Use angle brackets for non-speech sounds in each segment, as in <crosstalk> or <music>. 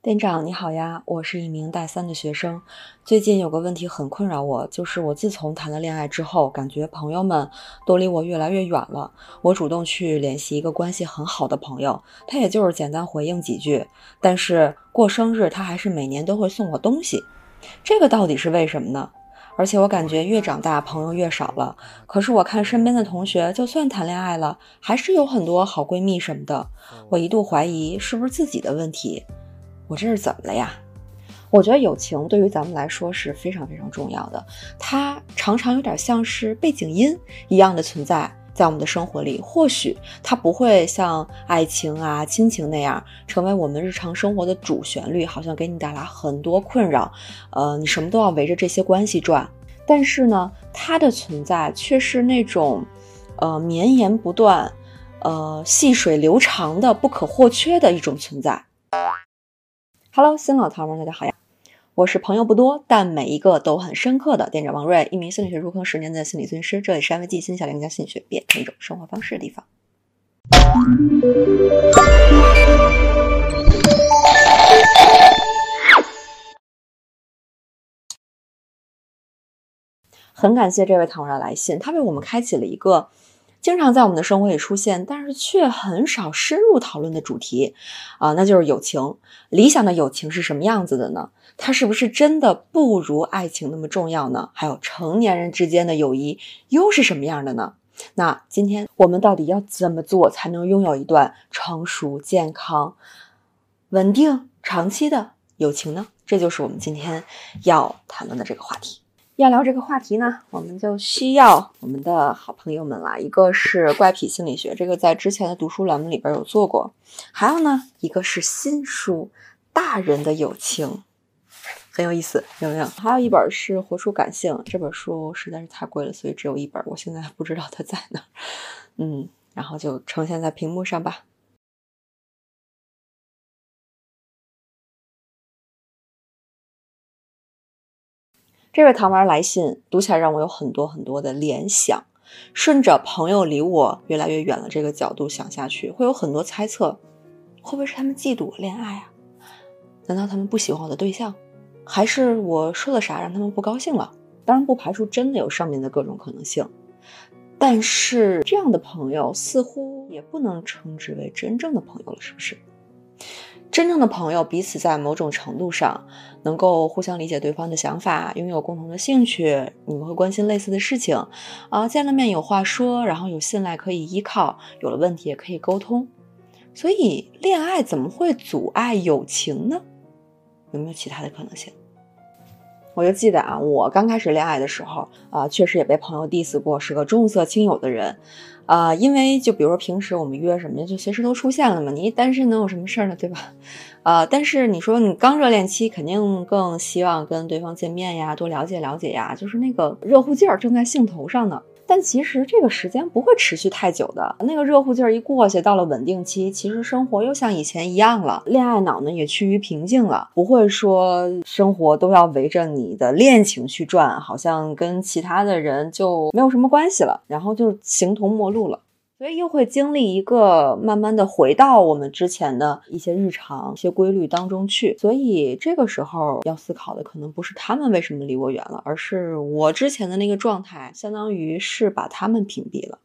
店长你好呀，我是一名大三的学生。最近有个问题很困扰我，就是我自从谈了恋爱之后，感觉朋友们都离我越来越远了。我主动去联系一个关系很好的朋友，他也就是简单回应几句，但是过生日他还是每年都会送我东西。这个到底是为什么呢？而且我感觉越长大朋友越少了。可是我看身边的同学，就算谈恋爱了，还是有很多好闺蜜什么的。我一度怀疑是不是自己的问题。我这是怎么了呀？我觉得友情对于咱们来说是非常非常重要的，它常常有点像是背景音一样的存在在我们的生活里。或许它不会像爱情啊、亲情那样成为我们日常生活的主旋律，好像给你带来很多困扰。呃，你什么都要围着这些关系转。但是呢，它的存在却是那种，呃，绵延不断，呃，细水流长的、不可或缺的一种存在。Hello，新老桃们，大家好呀！我是朋友不多，但每一个都很深刻的店长王瑞，一名心理学入坑十年的心理咨询师。这里是安慰剂心小林家心理学变成一种生活方式的地方。很感谢这位糖的来信，他为我们开启了一个。经常在我们的生活里出现，但是却很少深入讨论的主题，啊，那就是友情。理想的友情是什么样子的呢？它是不是真的不如爱情那么重要呢？还有成年人之间的友谊又是什么样的呢？那今天我们到底要怎么做才能拥有一段成熟、健康、稳定、长期的友情呢？这就是我们今天要谈论的这个话题。要聊这个话题呢，我们就需要我们的好朋友们啦。一个是怪癖心理学，这个在之前的读书栏目里边有做过；还有呢，一个是新书《大人的友情》，很有意思，有没有？还有一本是《活出感性》，这本书实在是太贵了，所以只有一本，我现在不知道它在哪儿。嗯，然后就呈现在屏幕上吧。这位糖丸来信读起来让我有很多很多的联想，顺着朋友离我越来越远了这个角度想下去，会有很多猜测，会不会是他们嫉妒我恋爱啊？难道他们不喜欢我的对象，还是我说了啥让他们不高兴了？当然不排除真的有上面的各种可能性，但是这样的朋友似乎也不能称之为真正的朋友了，是不是？真正的朋友，彼此在某种程度上能够互相理解对方的想法，拥有共同的兴趣，你们会关心类似的事情，啊，见了面有话说，然后有信赖可以依靠，有了问题也可以沟通。所以，恋爱怎么会阻碍友情呢？有没有其他的可能性？我就记得啊，我刚开始恋爱的时候，啊，确实也被朋友 diss 过，是个重色轻友的人。啊，因为就比如说平时我们约什么，就随时都出现了嘛。你一单身能有什么事儿呢，对吧？啊，但是你说你刚热恋期，肯定更希望跟对方见面呀，多了解了解呀，就是那个热乎劲儿正在兴头上呢。但其实这个时间不会持续太久的，那个热乎劲儿一过去，到了稳定期，其实生活又像以前一样了，恋爱脑呢也趋于平静了，不会说生活都要围着你的恋情去转，好像跟其他的人就没有什么关系了，然后就形同陌路了。所以又会经历一个慢慢的回到我们之前的一些日常、一些规律当中去。所以这个时候要思考的可能不是他们为什么离我远了，而是我之前的那个状态，相当于是把他们屏蔽了。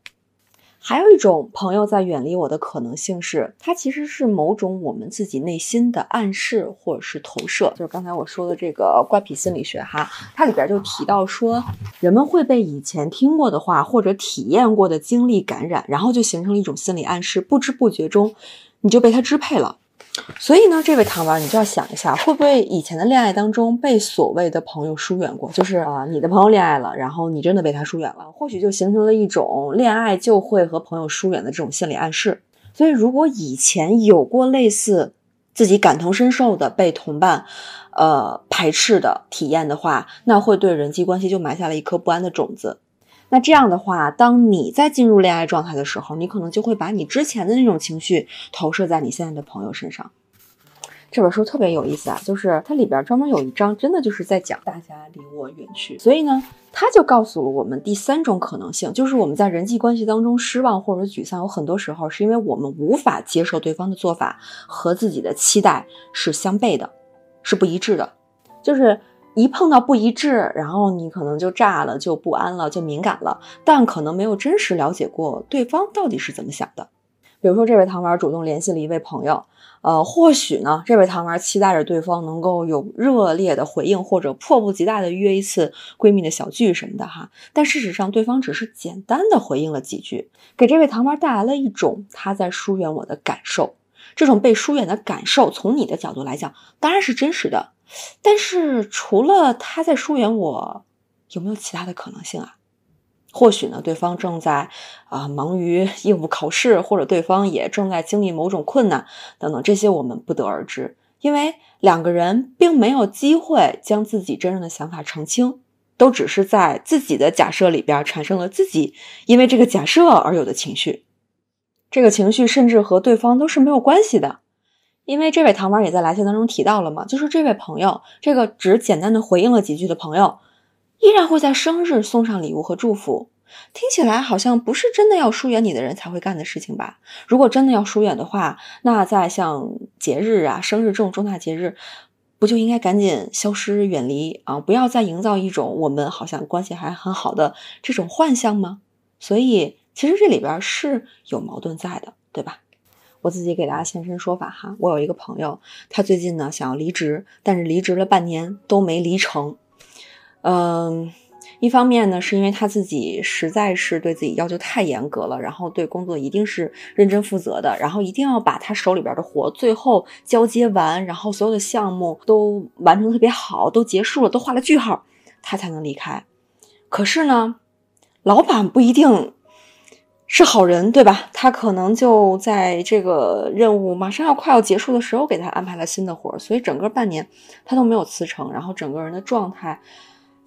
还有一种朋友在远离我的可能性是，它其实是某种我们自己内心的暗示或者是投射。就是刚才我说的这个怪癖心理学哈，它里边就提到说，人们会被以前听过的话或者体验过的经历感染，然后就形成了一种心理暗示，不知不觉中你就被它支配了。所以呢，这位糖丸，你就要想一下，会不会以前的恋爱当中被所谓的朋友疏远过？就是啊，你的朋友恋爱了，然后你真的被他疏远了，或许就形成了一种恋爱就会和朋友疏远的这种心理暗示。所以，如果以前有过类似自己感同身受的被同伴，呃排斥的体验的话，那会对人际关系就埋下了一颗不安的种子。那这样的话，当你在进入恋爱状态的时候，你可能就会把你之前的那种情绪投射在你现在的朋友身上。这本书特别有意思啊，就是它里边专门有一章，真的就是在讲大家离我远去。所以呢，他就告诉了我们第三种可能性，就是我们在人际关系当中失望或者沮丧，有很多时候是因为我们无法接受对方的做法和自己的期待是相悖的，是不一致的。就是一碰到不一致，然后你可能就炸了，就不安了，就敏感了，但可能没有真实了解过对方到底是怎么想的。比如说，这位糖丸主动联系了一位朋友，呃，或许呢，这位糖丸期待着对方能够有热烈的回应，或者迫不及待的约一次闺蜜的小聚什么的哈。但事实上，对方只是简单的回应了几句，给这位糖丸带来了一种他在疏远我的感受。这种被疏远的感受，从你的角度来讲，当然是真实的。但是，除了他在疏远我，有没有其他的可能性啊？或许呢，对方正在啊忙于 <laughs> 应付考试，或者对方也正在经历某种困难等等，这些我们不得而知，因为两个人并没有机会将自己真正的想法澄清，都只是在自己的假设里边产生了自己因为这个假设而有的情绪，这个情绪甚至和对方都是没有关系的，因为这位糖丸也在来信当中提到了嘛，就是这位朋友，这个只简单的回应了几句的朋友。依然会在生日送上礼物和祝福，听起来好像不是真的要疏远你的人才会干的事情吧？如果真的要疏远的话，那在像节日啊、生日这种重大节日，不就应该赶紧消失远离啊？不要再营造一种我们好像关系还很好的这种幻象吗？所以其实这里边是有矛盾在的，对吧？我自己给大家现身说法哈，我有一个朋友，他最近呢想要离职，但是离职了半年都没离成。嗯，一方面呢，是因为他自己实在是对自己要求太严格了，然后对工作一定是认真负责的，然后一定要把他手里边的活最后交接完，然后所有的项目都完成特别好，都结束了，都画了句号，他才能离开。可是呢，老板不一定是好人，对吧？他可能就在这个任务马上要快要结束的时候，给他安排了新的活儿所以整个半年他都没有辞呈，然后整个人的状态。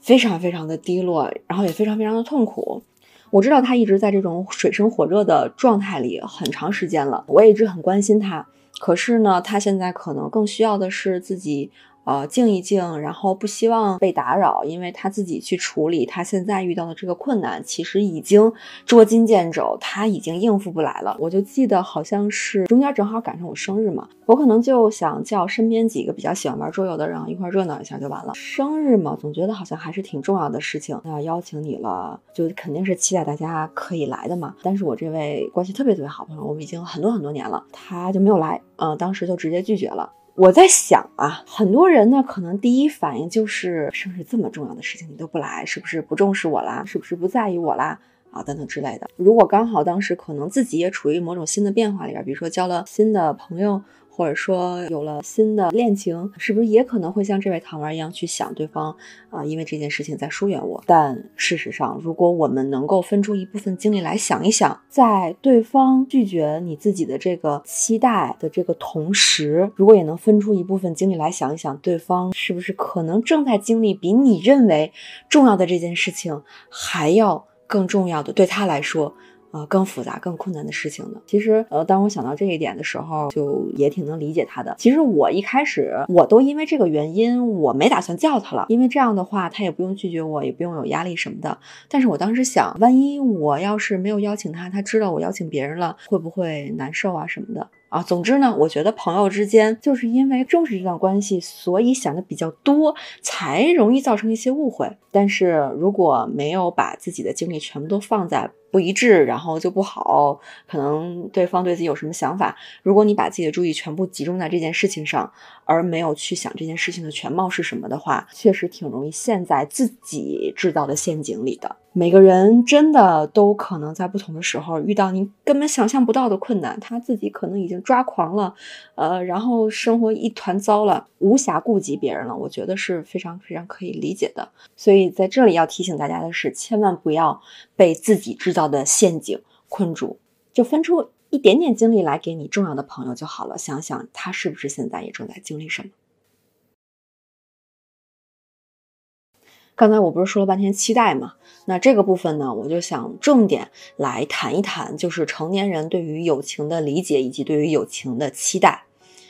非常非常的低落，然后也非常非常的痛苦。我知道他一直在这种水深火热的状态里很长时间了，我也一直很关心他。可是呢，他现在可能更需要的是自己。呃，静一静，然后不希望被打扰，因为他自己去处理他现在遇到的这个困难，其实已经捉襟见肘，他已经应付不来了。我就记得好像是中间正好赶上我生日嘛，我可能就想叫身边几个比较喜欢玩桌游的人一块热闹一下就完了。生日嘛，总觉得好像还是挺重要的事情，那邀请你了，就肯定是期待大家可以来的嘛。但是我这位关系特别特别好朋友，我们已经很多很多年了，他就没有来，嗯，当时就直接拒绝了。我在想啊，很多人呢，可能第一反应就是生日这么重要的事情你都不来，是不是不重视我啦？是不是不在意我啦？啊，等等之类的。如果刚好当时可能自己也处于某种新的变化里边，比如说交了新的朋友。或者说有了新的恋情，是不是也可能会像这位糖丸一样去想对方啊？因为这件事情在疏远我。但事实上，如果我们能够分出一部分精力来想一想，在对方拒绝你自己的这个期待的这个同时，如果也能分出一部分精力来想一想，对方是不是可能正在经历比你认为重要的这件事情还要更重要的，对他来说。呃，更复杂、更困难的事情呢？其实，呃，当我想到这一点的时候，就也挺能理解他的。其实我一开始我都因为这个原因，我没打算叫他了，因为这样的话，他也不用拒绝我，也不用有压力什么的。但是我当时想，万一我要是没有邀请他，他知道我邀请别人了，会不会难受啊什么的？啊，总之呢，我觉得朋友之间就是因为重视这段关系，所以想的比较多，才容易造成一些误会。但是如果没有把自己的精力全部都放在不一致，然后就不好，可能对方对自己有什么想法。如果你把自己的注意全部集中在这件事情上，而没有去想这件事情的全貌是什么的话，确实挺容易陷在自己制造的陷阱里的。每个人真的都可能在不同的时候遇到你根本想象不到的困难，他自己可能已经抓狂了，呃，然后生活一团糟了，无暇顾及别人了。我觉得是非常非常可以理解的。所以在这里要提醒大家的是，千万不要被自己制造的陷阱困住，就分出一点点精力来给你重要的朋友就好了。想想他是不是现在也正在经历什么。刚才我不是说了半天期待嘛？那这个部分呢，我就想重点来谈一谈，就是成年人对于友情的理解以及对于友情的期待。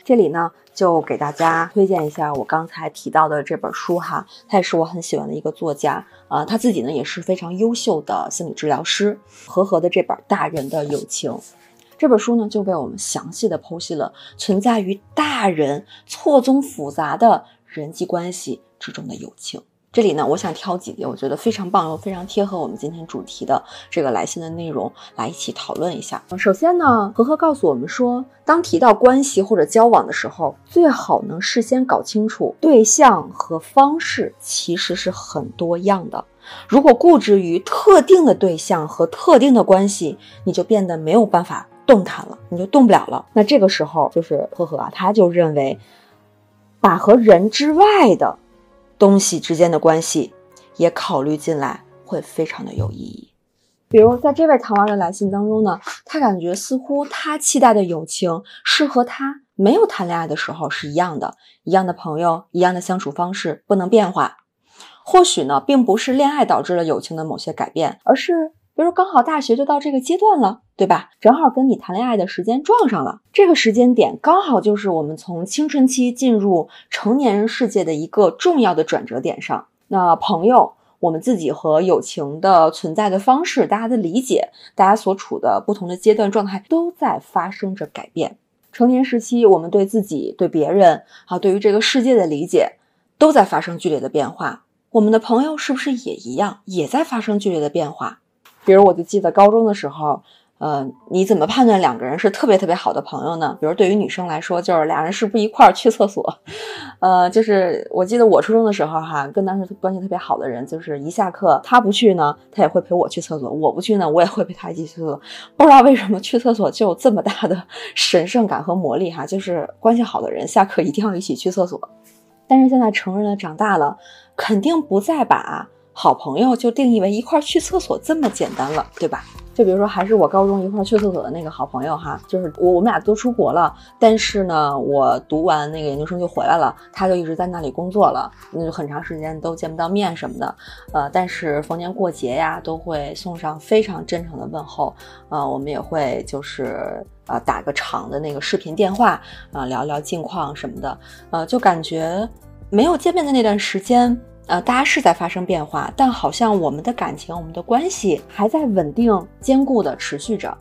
这里呢，就给大家推荐一下我刚才提到的这本书哈，他也是我很喜欢的一个作家啊，他自己呢也是非常优秀的心理治疗师。和和的这本《大人的友情》这本书呢，就为我们详细的剖析了存在于大人错综复杂的人际关系之中的友情。这里呢，我想挑几节我觉得非常棒又非常贴合我们今天主题的这个来信的内容来一起讨论一下。首先呢，和和告诉我们说，当提到关系或者交往的时候，最好能事先搞清楚对象和方式其实是很多样的。如果固执于特定的对象和特定的关系，你就变得没有办法动弹了，你就动不了了。那这个时候，就是呵呵啊，他就认为，把和人之外的。东西之间的关系也考虑进来，会非常的有意义。比如在这位糖丸的来信当中呢，他感觉似乎他期待的友情是和他没有谈恋爱的时候是一样的，一样的朋友，一样的相处方式，不能变化。或许呢，并不是恋爱导致了友情的某些改变，而是。比如刚好大学就到这个阶段了，对吧？正好跟你谈恋爱的时间撞上了，这个时间点刚好就是我们从青春期进入成年人世界的一个重要的转折点上。那朋友，我们自己和友情的存在的方式，大家的理解，大家所处的不同的阶段状态都在发生着改变。成年时期，我们对自己、对别人，啊，对于这个世界的理解，都在发生剧烈的变化。我们的朋友是不是也一样，也在发生剧烈的变化？比如，我就记得高中的时候，呃，你怎么判断两个人是特别特别好的朋友呢？比如，对于女生来说，就是俩人是不是一块儿去厕所？呃，就是我记得我初中的时候，哈，跟当时关系特别好的人，就是一下课他不去呢，他也会陪我去厕所；我不去呢，我也会陪他一起去厕所。不知道为什么去厕所就有这么大的神圣感和魔力，哈，就是关系好的人下课一定要一起去厕所。但是现在成人了，长大了，肯定不再把。好朋友就定义为一块去厕所这么简单了，对吧？就比如说，还是我高中一块去厕所的那个好朋友哈，就是我我们俩都出国了，但是呢，我读完那个研究生就回来了，他就一直在那里工作了，那就很长时间都见不到面什么的，呃，但是逢年过节呀，都会送上非常真诚的问候，呃，我们也会就是呃打个长的那个视频电话啊，聊聊近况什么的，呃，就感觉没有见面的那段时间。呃，大家是在发生变化，但好像我们的感情、我们的关系还在稳定、坚固的持续着。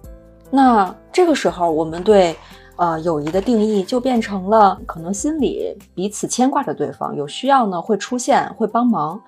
那这个时候，我们对呃友谊的定义就变成了可能心里彼此牵挂着对方，有需要呢会出现、会帮忙，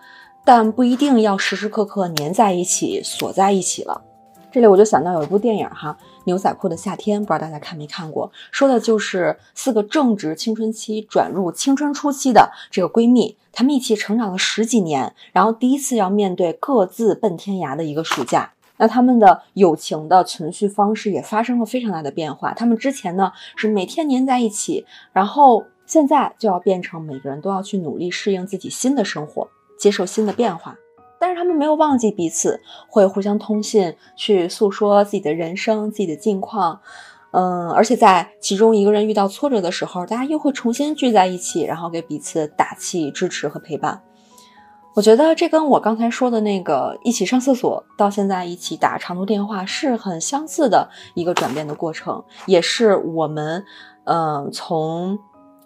但不一定要时时刻刻粘在一起、锁在一起了。这里我就想到有一部电影哈。牛仔裤的夏天，不知道大家看没看过？说的就是四个正值青春期转入青春初期的这个闺蜜，他们一起成长了十几年，然后第一次要面对各自奔天涯的一个暑假。那他们的友情的存续方式也发生了非常大的变化。他们之前呢是每天黏在一起，然后现在就要变成每个人都要去努力适应自己新的生活，接受新的变化。但是他们没有忘记彼此，会互相通信，去诉说自己的人生、自己的近况，嗯，而且在其中一个人遇到挫折的时候，大家又会重新聚在一起，然后给彼此打气、支持和陪伴。我觉得这跟我刚才说的那个一起上厕所，到现在一起打长途电话是很相似的一个转变的过程，也是我们，嗯，从。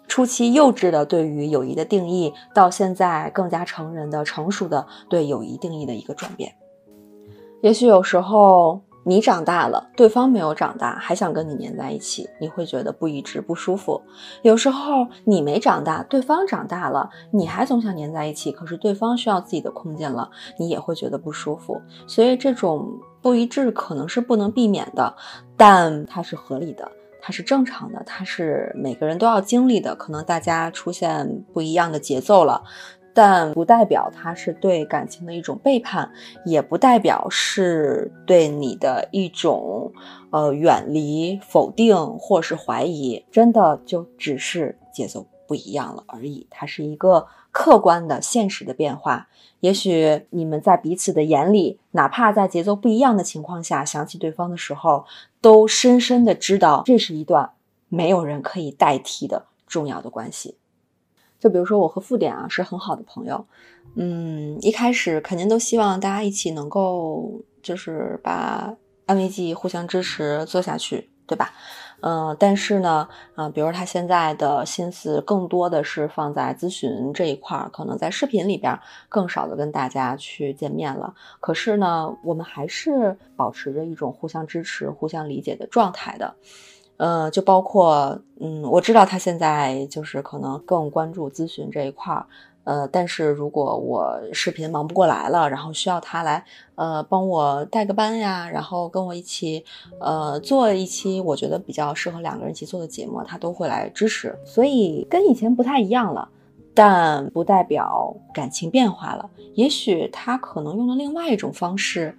初期幼稚的对于友谊的定义，到现在更加成人的成熟的对友谊定义的一个转变。也许有时候你长大了，对方没有长大，还想跟你黏在一起，你会觉得不一致、不舒服。有时候你没长大，对方长大了，你还总想黏在一起，可是对方需要自己的空间了，你也会觉得不舒服。所以这种不一致可能是不能避免的，但它是合理的。它是正常的，它是每个人都要经历的。可能大家出现不一样的节奏了，但不代表它是对感情的一种背叛，也不代表是对你的一种呃远离、否定或是怀疑。真的就只是节奏不一样了而已。它是一个客观的、现实的变化。也许你们在彼此的眼里，哪怕在节奏不一样的情况下，想起对方的时候。都深深的知道，这是一段没有人可以代替的重要的关系。就比如说，我和富典啊是很好的朋友，嗯，一开始肯定都希望大家一起能够，就是把安慰剂互相支持做下去，对吧？嗯，但是呢，啊，比如他现在的心思更多的是放在咨询这一块儿，可能在视频里边更少的跟大家去见面了。可是呢，我们还是保持着一种互相支持、互相理解的状态的。呃，就包括，嗯，我知道他现在就是可能更关注咨询这一块儿。呃，但是如果我视频忙不过来了，然后需要他来，呃，帮我带个班呀，然后跟我一起，呃，做一期我觉得比较适合两个人一起做的节目，他都会来支持。所以跟以前不太一样了，但不代表感情变化了。也许他可能用了另外一种方式，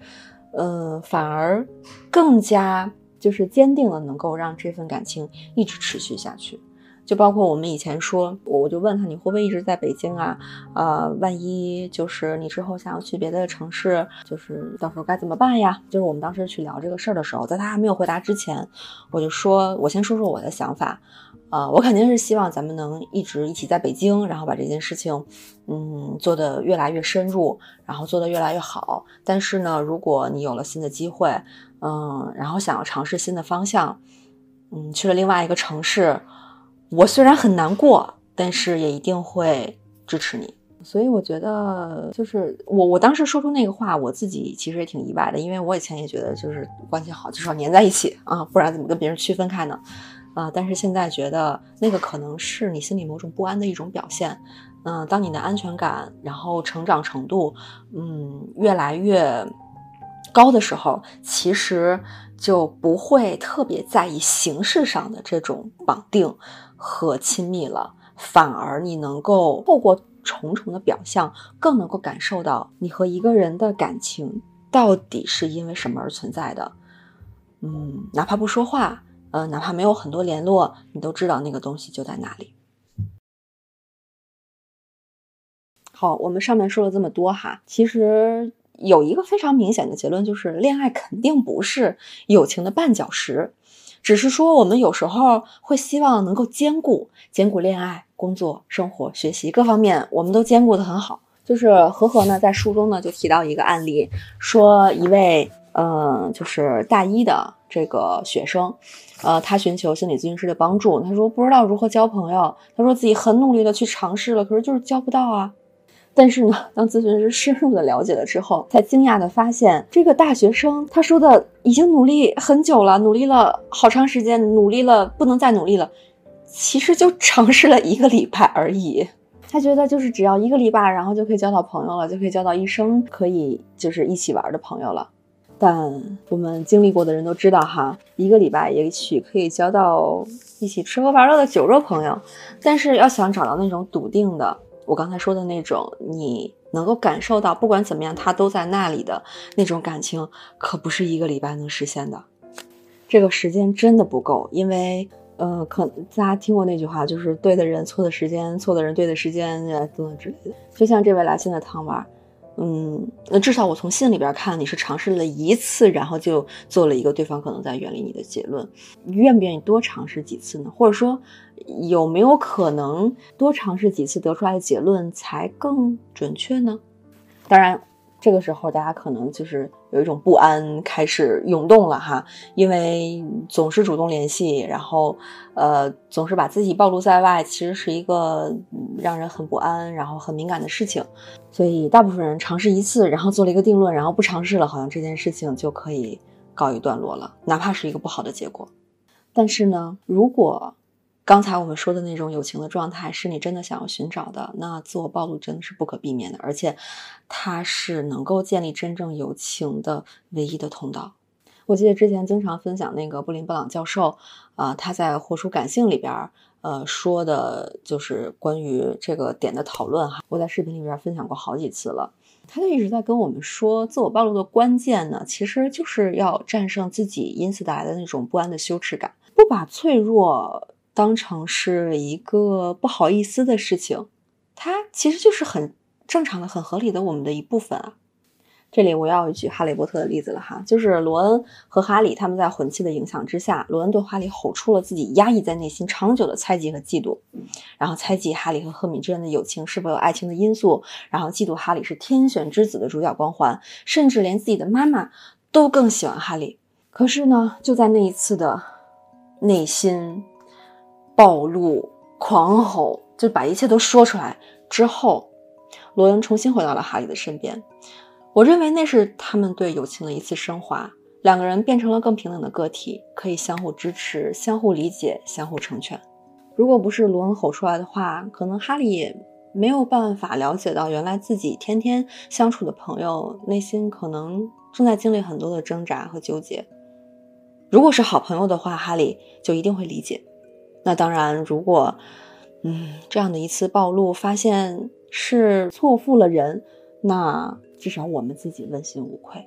呃，反而更加就是坚定了能够让这份感情一直持续下去。就包括我们以前说，我我就问他你会不会一直在北京啊？呃，万一就是你之后想要去别的城市，就是到时候该怎么办呀？就是我们当时去聊这个事儿的时候，在他还没有回答之前，我就说，我先说说我的想法。呃，我肯定是希望咱们能一直一起在北京，然后把这件事情，嗯，做得越来越深入，然后做得越来越好。但是呢，如果你有了新的机会，嗯，然后想要尝试新的方向，嗯，去了另外一个城市。我虽然很难过，但是也一定会支持你。所以我觉得，就是我我当时说出那个话，我自己其实也挺意外的，因为我以前也觉得，就是关系好就是要粘在一起啊，不然怎么跟别人区分开呢？啊，但是现在觉得那个可能是你心里某种不安的一种表现。嗯，当你的安全感，然后成长程度，嗯，越来越高的时候，其实就不会特别在意形式上的这种绑定。和亲密了，反而你能够透过重重的表象，更能够感受到你和一个人的感情到底是因为什么而存在的。嗯，哪怕不说话，呃，哪怕没有很多联络，你都知道那个东西就在哪里。好，我们上面说了这么多哈，其实有一个非常明显的结论，就是恋爱肯定不是友情的绊脚石。只是说，我们有时候会希望能够兼顾兼顾恋爱、工作、生活、学习各方面，我们都兼顾的很好。就是何何呢，在书中呢就提到一个案例，说一位嗯，就是大一的这个学生，呃，他寻求心理咨询师的帮助。他说不知道如何交朋友，他说自己很努力的去尝试了，可是就是交不到啊。但是呢，当咨询师深入的了解了之后，才惊讶的发现，这个大学生他说的已经努力很久了，努力了好长时间，努力了不能再努力了，其实就尝试了一个礼拜而已。他觉得就是只要一个礼拜，然后就可以交到朋友了，就可以交到一生可以就是一起玩的朋友了。但我们经历过的人都知道哈，一个礼拜也许可以交到一起吃喝玩乐的酒肉朋友，但是要想找到那种笃定的。我刚才说的那种，你能够感受到，不管怎么样，他都在那里的那种感情，可不是一个礼拜能实现的。这个时间真的不够，因为，呃，可大家听过那句话，就是对的人错的时间，错的人对的时间，等等之类的。就像这位来信的汤娃。嗯，那至少我从信里边看，你是尝试了一次，然后就做了一个对方可能在远离你的结论。你愿不愿意多尝试几次呢？或者说，有没有可能多尝试几次得出来的结论才更准确呢？当然。这个时候，大家可能就是有一种不安开始涌动了哈，因为总是主动联系，然后，呃，总是把自己暴露在外，其实是一个让人很不安，然后很敏感的事情。所以，大部分人尝试一次，然后做了一个定论，然后不尝试了，好像这件事情就可以告一段落了，哪怕是一个不好的结果。但是呢，如果刚才我们说的那种友情的状态，是你真的想要寻找的，那自我暴露真的是不可避免的，而且它是能够建立真正友情的唯一的通道。我记得之前经常分享那个布林布朗教授，啊，他在《活出感性》里边，呃，说的就是关于这个点的讨论哈。我在视频里边分享过好几次了，他就一直在跟我们说，自我暴露的关键呢，其实就是要战胜自己因此带来的那种不安的羞耻感，不把脆弱。当成是一个不好意思的事情，它其实就是很正常的、很合理的我们的一部分啊。这里我要举哈利波特的例子了哈，就是罗恩和哈利他们在魂器的影响之下，罗恩对哈利吼出了自己压抑在内心长久的猜忌和嫉妒，然后猜忌哈利和赫敏之间的友情是否有爱情的因素，然后嫉妒哈利是天选之子的主角光环，甚至连自己的妈妈都更喜欢哈利。可是呢，就在那一次的。内心暴露、狂吼，就把一切都说出来之后，罗恩重新回到了哈利的身边。我认为那是他们对友情的一次升华，两个人变成了更平等的个体，可以相互支持、相互理解、相互成全。如果不是罗恩吼出来的话，可能哈利也没有办法了解到，原来自己天天相处的朋友内心可能正在经历很多的挣扎和纠结。如果是好朋友的话，哈利就一定会理解。那当然，如果嗯这样的一次暴露发现是错付了人，那。至少我们自己问心无愧，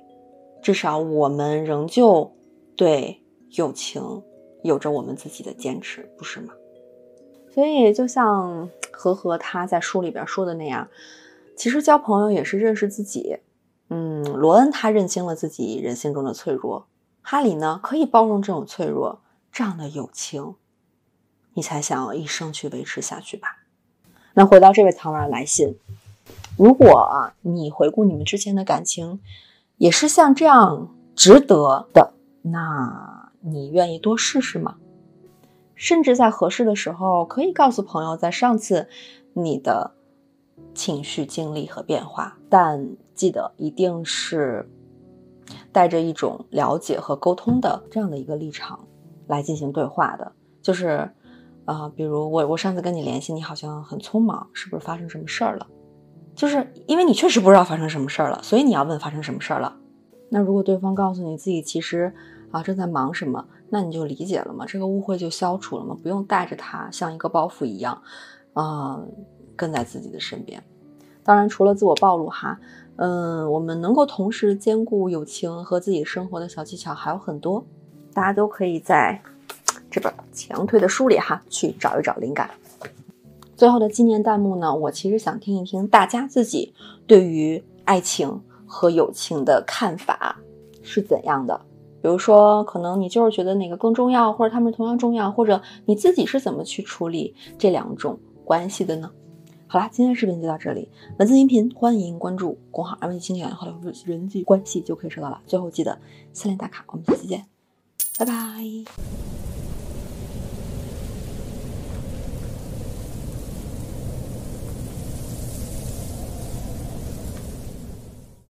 至少我们仍旧对友情有着我们自己的坚持，不是吗？所以就像和和他在书里边说的那样，其实交朋友也是认识自己。嗯，罗恩他认清了自己人性中的脆弱，哈里呢可以包容这种脆弱，这样的友情，你才想要一生去维持下去吧？那回到这位唐文来信。如果啊，你回顾你们之间的感情，也是像这样值得的，那你愿意多试试吗？甚至在合适的时候，可以告诉朋友在上次你的情绪经历和变化，但记得一定是带着一种了解和沟通的这样的一个立场来进行对话的。就是，啊，比如我我上次跟你联系，你好像很匆忙，是不是发生什么事儿了？就是因为你确实不知道发生什么事儿了，所以你要问发生什么事儿了。那如果对方告诉你自己其实啊正在忙什么，那你就理解了嘛，这个误会就消除了嘛，不用带着它像一个包袱一样，啊跟在自己的身边。当然，除了自我暴露哈，嗯，我们能够同时兼顾友情和自己生活的小技巧还有很多，大家都可以在这本强推的书里哈去找一找灵感。最后的纪念弹幕呢？我其实想听一听大家自己对于爱情和友情的看法是怎样的。比如说，可能你就是觉得哪个更重要，或者他们同样重要，或者你自己是怎么去处理这两种关系的呢？好啦，今天视频就到这里，文字音频欢迎关注公号“二维青年”，后来“人际关系”就可以收到了。最后记得三连打卡，我们下期见，拜拜。